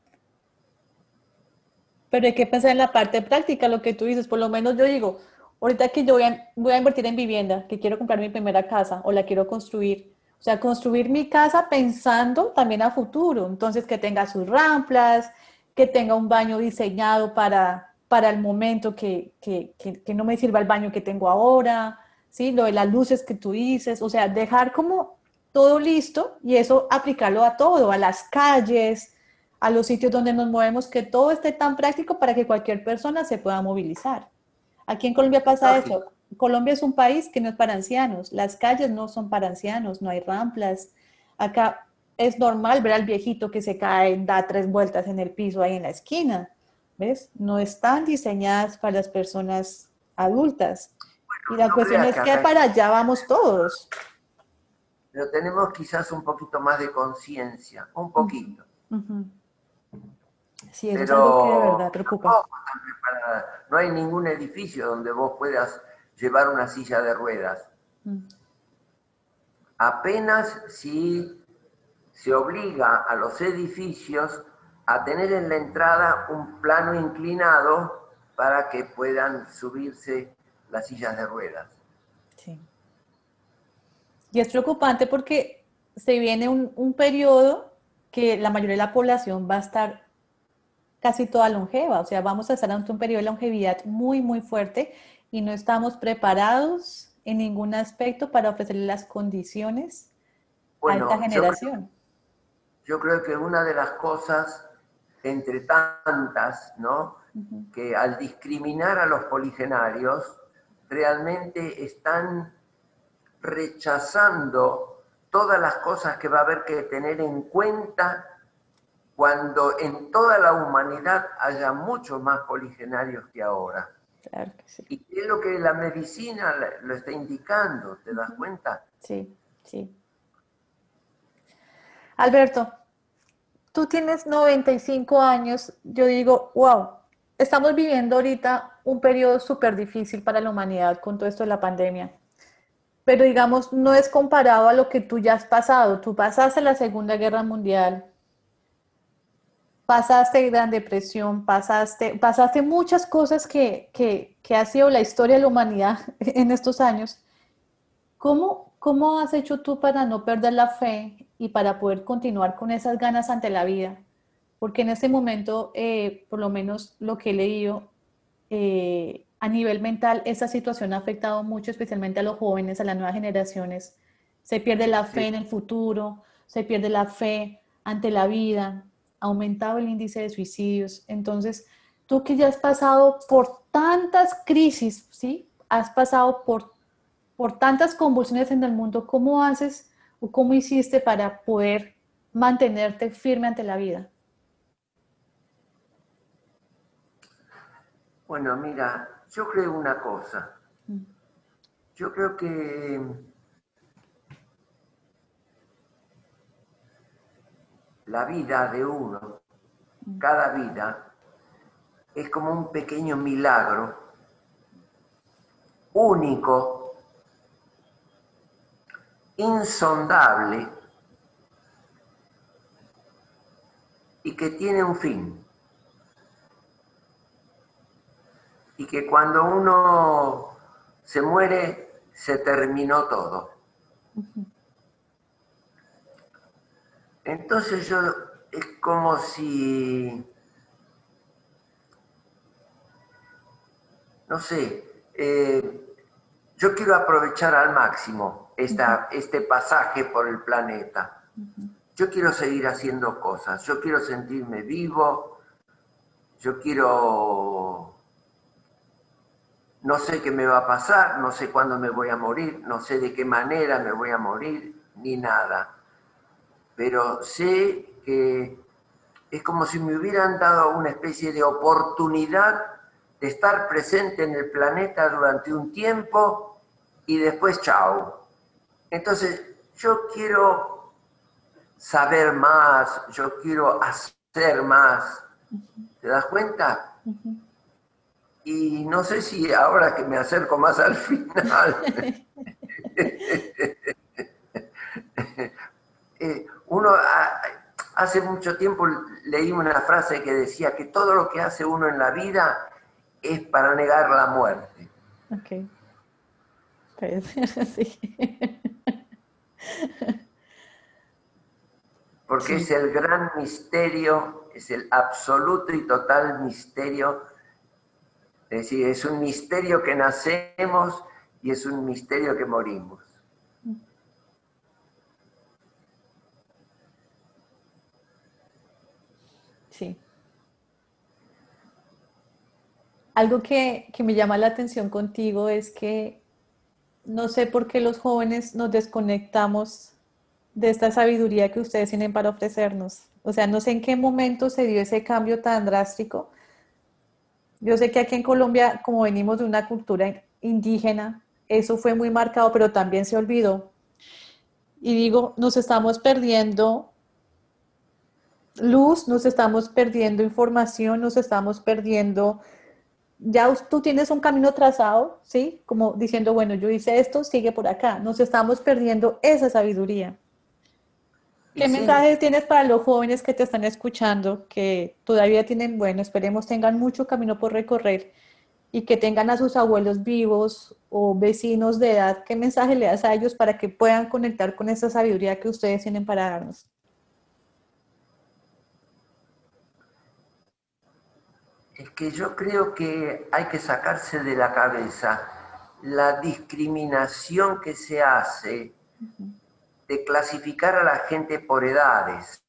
Pero hay que pensar en la parte práctica, lo que tú dices, por lo menos yo digo, ahorita que yo voy a, voy a invertir en vivienda, que quiero comprar mi primera casa o la quiero construir, o sea, construir mi casa pensando también a futuro, entonces que tenga sus ramplas, que tenga un baño diseñado para, para el momento que, que, que, no me sirva el baño que tengo ahora, ¿sí? Lo de las luces que tú dices, o sea, dejar como todo listo y eso aplicarlo a todo, a las calles, a los sitios donde nos movemos, que todo esté tan práctico para que cualquier persona se pueda movilizar. Aquí en Colombia pasa eso. Colombia es un país que no es para ancianos. Las calles no son para ancianos, no hay ramplas. Acá es normal ver al viejito que se cae, da tres vueltas en el piso ahí en la esquina. ¿Ves? No están diseñadas para las personas adultas. y la cuestión es que para allá vamos todos. Pero tenemos quizás un poquito más de conciencia, un poquito. Sí, es algo que de verdad preocupa. No, hay ningún edificio donde vos puedas llevar una silla de ruedas. Mm. Apenas si se obliga a los edificios a tener en la entrada un plano inclinado para que puedan subirse las sillas de ruedas. Sí. Y es preocupante porque se viene un, un periodo que la mayoría de la población va a estar casi toda longeva, o sea, vamos a estar ante un periodo de longevidad muy, muy fuerte y no estamos preparados en ningún aspecto para ofrecerle las condiciones a esta generación. Yo creo, que una de las cosas, entre tantas, ¿no? Que al discriminar a los poligenarios, realmente están rechazando todas las cosas que va a haber que tener en cuenta cuando en toda la humanidad haya muchos más poligenarios que ahora. Claro que sí. Y es lo que la medicina lo está indicando, ¿te das cuenta? Sí, sí. Alberto, tú tienes 95 años, yo digo, wow, estamos viviendo ahorita un periodo súper difícil para la humanidad con todo esto de la pandemia. Pero digamos, no es comparado a lo que tú ya has pasado. Tú pasaste la Segunda Guerra Mundial, pasaste Gran Depresión, pasaste, pasaste muchas cosas que, que, ha sido la historia de la humanidad en estos años. ¿Cómo, ¿Cómo has hecho tú para no perder la fe y para poder continuar con esas ganas ante la vida? Porque en este momento, eh, por lo menos lo que he leído, eh, a nivel mental, esa situación ha afectado mucho, especialmente a los jóvenes, a las nuevas generaciones. Se pierde la fe en el futuro, se pierde la fe ante la vida, aumentado el índice de suicidios. Entonces, tú que ya has pasado por tantas crisis, ¿sí? Has pasado por, por tantas convulsiones en el mundo, ¿cómo haces o cómo hiciste para poder mantenerte firme ante la vida? Bueno, mira, yo creo una cosa. Mm. Yo creo que la vida de uno, cada vida, es como un pequeño milagro, único, insondable y que tiene un fin. Y que cuando uno se muere, se terminó todo. Entonces yo, es como si, no sé, eh, yo quiero aprovechar al máximo esta, este pasaje por el planeta. Yo quiero seguir haciendo cosas, yo quiero sentirme vivo, yo quiero, no sé qué me va a pasar, no sé cuándo me voy a morir, no sé de qué manera me voy a morir, ni nada pero sé que es como si me hubieran dado una especie de oportunidad de estar presente en el planeta durante un tiempo y después chao. Entonces, yo quiero saber más, yo quiero hacer más. ¿Te das cuenta? Y no sé si ahora que me acerco más al final, eh, uno hace mucho tiempo leí una frase que decía que todo lo que hace uno en la vida es para negar la muerte. Ok. Puede ser así. Porque es el gran misterio, es el absoluto y total misterio. Es decir, es un misterio que nacemos y es un misterio que morimos. Sí. Algo que, que, me llama la atención contigo es que no sé por qué los jóvenes nos desconectamos de esta sabiduría que ustedes tienen para ofrecernos. O sea, no sé en qué momento se dio ese cambio tan drástico. Yo sé que aquí en Colombia, como venimos de una cultura indígena, eso fue muy marcado, pero también se olvidó. Y digo, nos estamos perdiendo luz, nos estamos perdiendo información, nos estamos perdiendo, ya tú tienes un camino trazado, ¿sí? Como diciendo, bueno, yo hice esto, sigue por acá. Nos estamos perdiendo esa sabiduría. ¿Qué mensajes tienes para los jóvenes que te están escuchando, que todavía tienen, bueno, esperemos tengan mucho camino por recorrer y que tengan a sus abuelos vivos o vecinos de edad? ¿Qué mensaje le das a ellos para que puedan conectar con esa sabiduría que ustedes tienen para darnos? Es que yo creo que hay que sacarse de la cabeza la discriminación que se hace de clasificar a la gente por edades.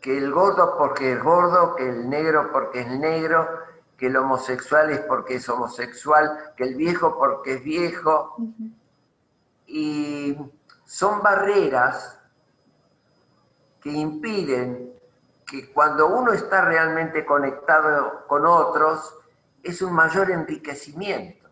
Que el gordo porque es gordo, que el negro porque es negro, que el homosexual es porque es homosexual, que el viejo porque es viejo. Y son barreras que impiden que cuando uno está realmente conectado con otros, es un mayor enriquecimiento.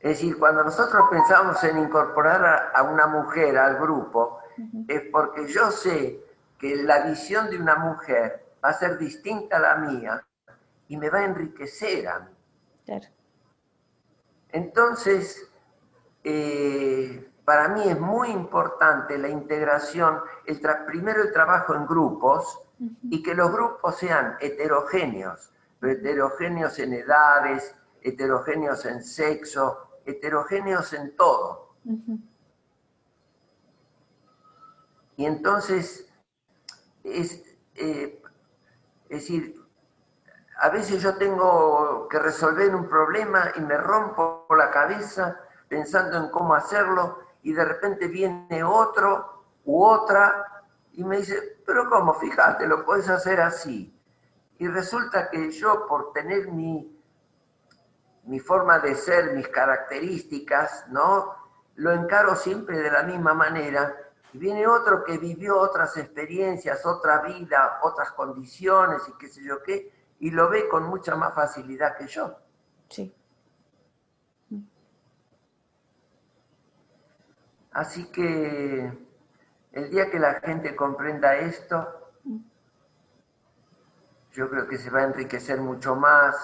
Es decir, cuando nosotros pensamos en incorporar a, una mujer al grupo, es porque yo sé que la visión de una mujer va a ser distinta a la mía y me va a enriquecer a mí. Entonces, eh, para mí es muy importante la integración, el primero el trabajo en grupos y que los grupos sean heterogéneos, heterogéneos en edades, heterogéneos en sexo, heterogéneos en todo. Y entonces, es, eh, es decir, a veces yo tengo que resolver un problema y me rompo la cabeza pensando en cómo hacerlo y de repente viene otro u otra y me dice, pero ¿cómo? Fíjate, lo puedes hacer así. Y resulta que yo por tener mi, mi forma de ser, mis características, ¿no? Lo encaro siempre de la misma manera. Y viene otro que vivió otras experiencias, otra vida, otras condiciones y qué sé yo qué, y lo ve con mucha más facilidad que yo. Sí. Así que el día que la gente comprenda esto, yo creo que se va a enriquecer mucho más,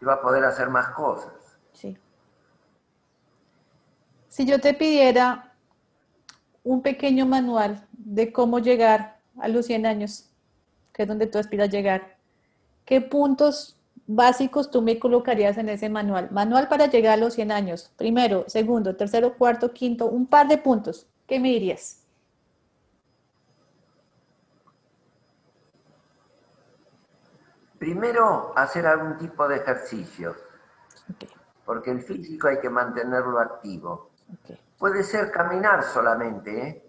y va a poder hacer más cosas. Sí. Si yo te pidiera un pequeño manual de cómo llegar a los 100 años, que es donde tú aspiras llegar, ¿qué puntos básicos tú me colocarías en ese manual? Manual para llegar a los 100 años. Primero, segundo, tercero, cuarto, quinto, un par de puntos. ¿Qué me dirías? Primero, hacer algún tipo de ejercicio, porque el físico hay que mantenerlo activo. Puede ser caminar solamente. ¿eh?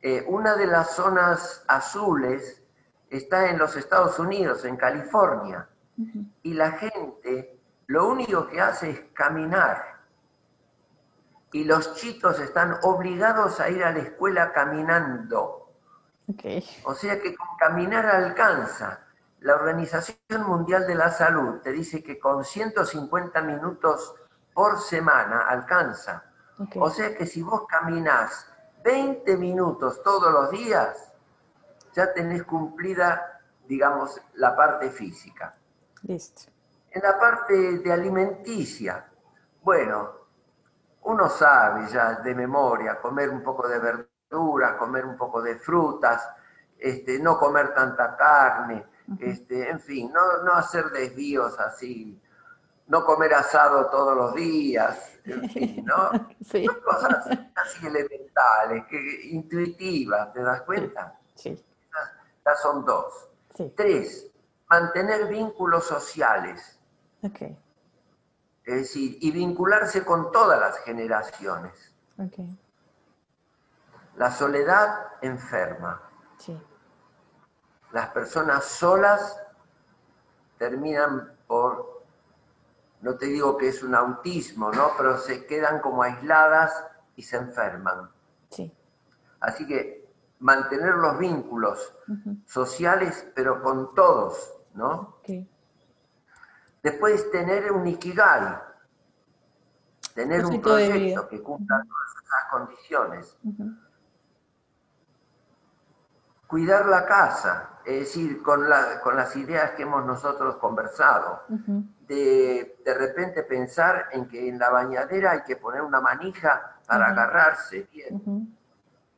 Eh, una de las zonas azules está en los Estados Unidos, en California, y la gente lo único que hace es caminar. Y los chicos están obligados a ir a la escuela caminando. O sea que con caminar alcanza. La Organización Mundial de la Salud te dice que con 150 minutos por semana alcanza. O sea que si vos caminás 20 minutos todos los días, ya tenés cumplida, digamos, la parte física. Listo. En la parte de alimenticia, bueno, uno sabe ya de memoria comer un poco de verdura comer un poco de frutas, este, no comer tanta carne, este, en fin, no, no hacer desvíos así, no comer asado todos los días, en fin, ¿no? Sí. Son cosas así elementales, que, intuitivas, ¿te das cuenta? Sí, estas son dos. sí. Tres, mantener vínculos sociales, Ok, es decir, y vincularse con todas las generaciones. ok, La soledad enferma. sí. Las personas solas terminan por, no te digo que es un autismo, ¿no? Pero se quedan como aisladas y se enferman. Sí. Así que mantener los vínculos sociales, pero con todos, ¿no? ok, Después tener un ikigai, tener un proyecto que cumpla todas esas condiciones. Cuidar la casa, es decir, con, la- con las ideas que hemos nosotros conversado, de de repente pensar en que en la bañadera hay que poner una manija para agarrarse bien.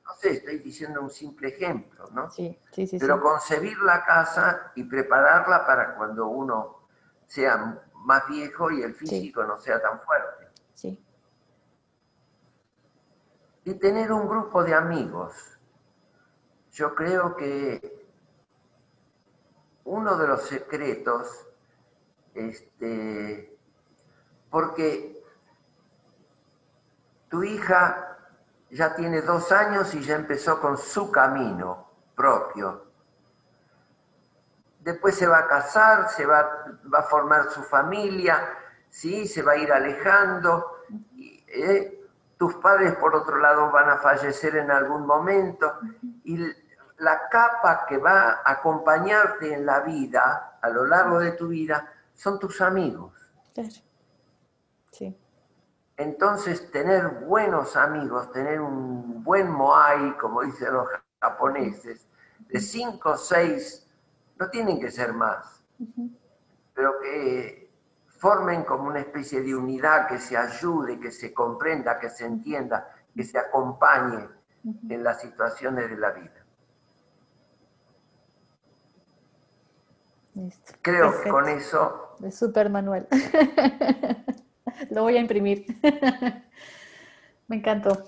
No sé, estoy diciendo un simple ejemplo, ¿no? Sí, sí, sí, sí. Pero concebir la casa y prepararla para cuando uno sea más viejo y el físico no sea tan fuerte. Sí, Y tener un grupo de amigos. Yo creo que uno de los secretos, este, porque tu hija ya tiene dos años y ya empezó con su camino propio. Después se va a casar, se va, a formar su familia, ¿sí? se va a ir alejando. eh, tus padres, por otro lado, van a fallecer en algún momento. Y la capa que va a acompañarte en la vida, a lo largo de tu vida, son tus amigos. claro. Sí, Entonces, tener buenos amigos, tener un buen moai, como dicen los japoneses, de cinco o seis, no tienen que ser más, pero que formen como una especie de unidad que se ayude, que se comprenda, que se entienda, que se acompañe en las situaciones de la vida. Listo. Creo que con eso Es súper Manuel. Lo voy a imprimir. Me encantó.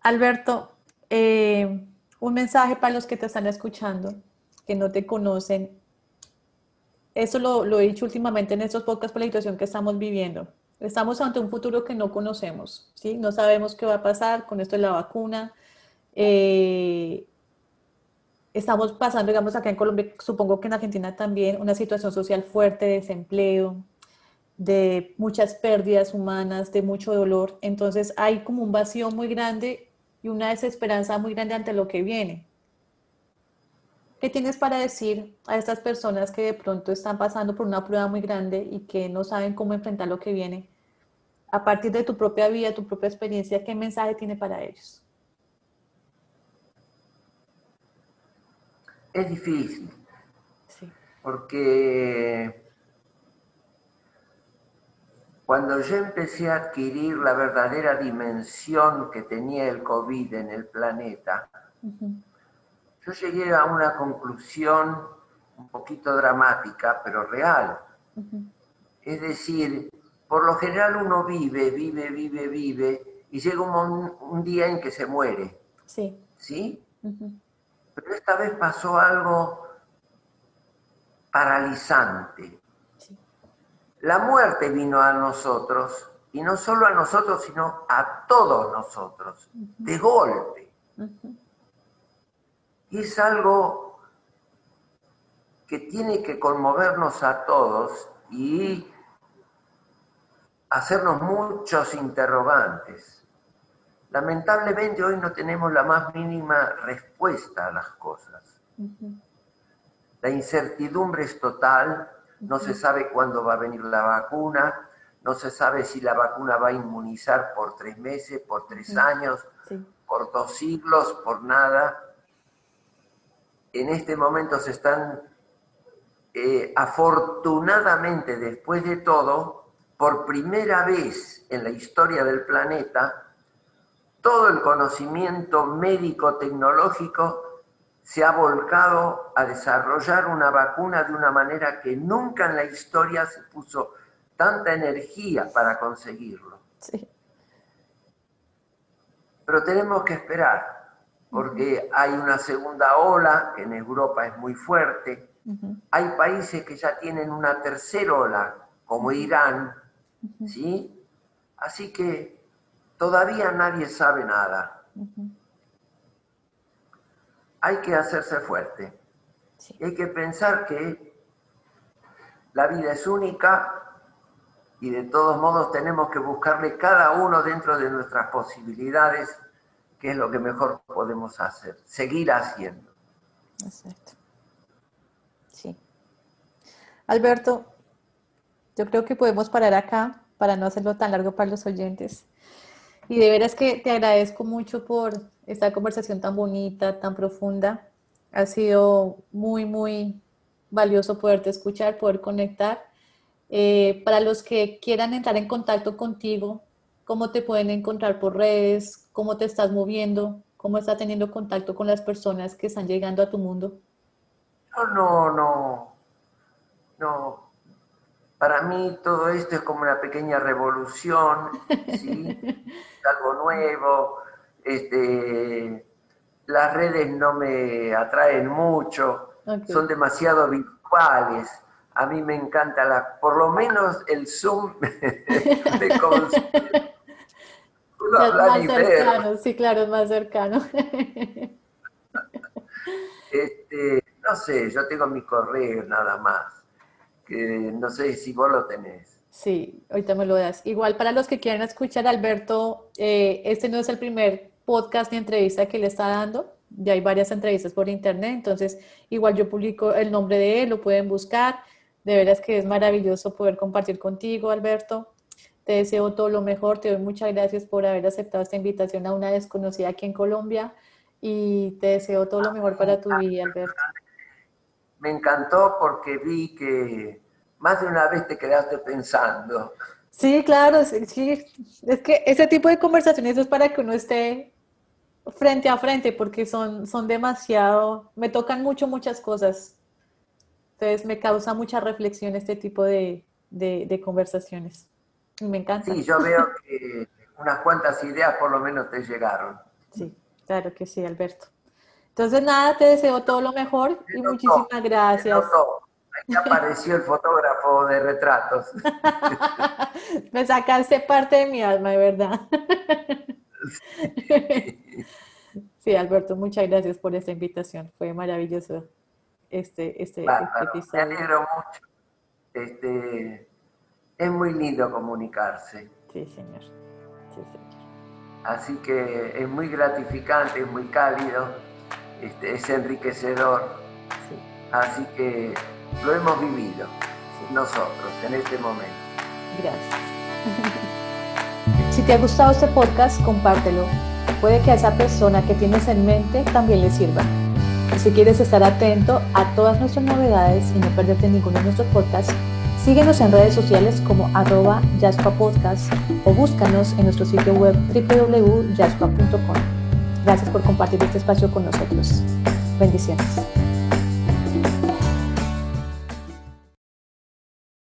Alberto, eh, un mensaje para los que te están escuchando, que no te conocen. Eso lo, lo he dicho últimamente en estos podcasts por la situación que estamos viviendo. Estamos ante un futuro que no conocemos, ¿sí? No sabemos qué va a pasar con esto de la vacuna. Eh, estamos pasando, digamos, acá en Colombia, supongo que en Argentina también, una situación social fuerte, de desempleo, de muchas pérdidas humanas, de mucho dolor. Entonces hay como un vacío muy grande y una desesperanza muy grande ante lo que viene. ¿Qué tienes para decir a estas personas que de pronto están pasando por una prueba muy grande y que no saben cómo enfrentar lo que viene? A partir de tu propia vida, tu propia experiencia, ¿qué mensaje tiene para ellos? Es difícil, Sí. porque cuando yo empecé a adquirir la verdadera dimensión que tenía el COVID en el planeta, yo llegué a una conclusión un poquito dramática, pero real. Es decir, por lo general uno vive, vive, vive, vive, y llega un, un día en que se muere, Sí. ¿sí? Pero esta vez pasó algo paralizante. Sí. La muerte vino a nosotros, y no solo a nosotros, sino a todos nosotros, de golpe. Y es algo que tiene que conmovernos a todos y hacernos muchos interrogantes. Lamentablemente hoy no tenemos la más mínima respuesta a las cosas. La incertidumbre es total, no se sabe cuándo va a venir la vacuna, no se sabe si la vacuna va a inmunizar por tres meses, por tres años, Sí. por dos siglos, por nada. En este momento se están, eh, afortunadamente después de todo, por primera vez en la historia del planeta, todo el conocimiento médico-tecnológico se ha volcado a desarrollar una vacuna de una manera que nunca en la historia se puso tanta energía para conseguirlo. Pero tenemos que esperar, porque hay una segunda ola que en Europa es muy fuerte. Hay países que ya tienen una tercera ola, como Irán, ¿sí? Así que todavía nadie sabe nada hay que hacerse fuerte. Hay que pensar que la vida es única y de todos modos tenemos que buscarle cada uno dentro de nuestras posibilidades qué es lo que mejor podemos hacer, seguir haciendo. Exacto. Sí. Alberto, yo creo que podemos parar acá para no hacerlo tan largo para los oyentes. Y de veras que te agradezco mucho por esta conversación tan bonita, tan profunda. Ha sido muy, muy valioso poderte escuchar, poder conectar. Eh, para los que quieran entrar en contacto contigo, ¿cómo te pueden encontrar por redes? ¿Cómo te estás moviendo? ¿Cómo estás teniendo contacto con las personas que están llegando a tu mundo? No, no, no. No, para mí todo esto es como una pequeña revolución, ¿sí? algo nuevo. Este, las redes no me atraen mucho, son demasiado virtuales. A mí me encanta la, por lo menos el Zoom de más cercano, sí, claro, es más cercano. Este, no sé, yo tengo mi correo nada más que no sé si vos lo tenés. Sí, ahorita me lo das. Igual para los que quieran escuchar Alberto, eh, este no es el primer podcast ni entrevista que le está dando. Ya hay varias entrevistas por internet, entonces igual yo publico el nombre de él, lo pueden buscar. De veras que es maravilloso poder compartir contigo, Alberto. Te deseo todo lo mejor, te doy muchas gracias por haber aceptado esta invitación a una desconocida aquí en Colombia y te deseo todo lo mejor para tu vida, Alberto me encantó porque vi que más de una vez te quedaste pensando. Sí, claro, sí, Es que ese tipo de conversaciones es para que uno esté frente a frente porque son, son demasiado, me tocan mucho muchas cosas. Entonces me causa mucha reflexión este tipo de, de, conversaciones. Me encanta. Sí, yo veo que unas cuantas ideas por lo menos te llegaron. Sí, claro que sí, Alberto. Entonces, nada, te deseo todo lo mejor y muchísimas gracias. Ahí apareció el fotógrafo de retratos. Me sacaste parte de mi alma, de verdad. Sí. Alberto, muchas gracias por esta invitación. Fue maravilloso este, este, este episodio. Me alegro mucho. Este, es muy lindo comunicarse. Sí, señor. Sí, señor. Así que es muy gratificante, es muy cálido este, es enriquecedor. Así que lo hemos vivido nosotros en este momento. Gracias. si te ha gustado este podcast, compártelo. Puede que a esa persona que tienes en mente también le sirva. Si quieres estar atento a todas nuestras novedades y no perderte ninguno de nuestros podcasts, síguenos en redes sociales como arroba Podcast o búscanos en nuestro sitio web www.jaspa.com. Gracias por compartir este espacio con nosotros. Bendiciones.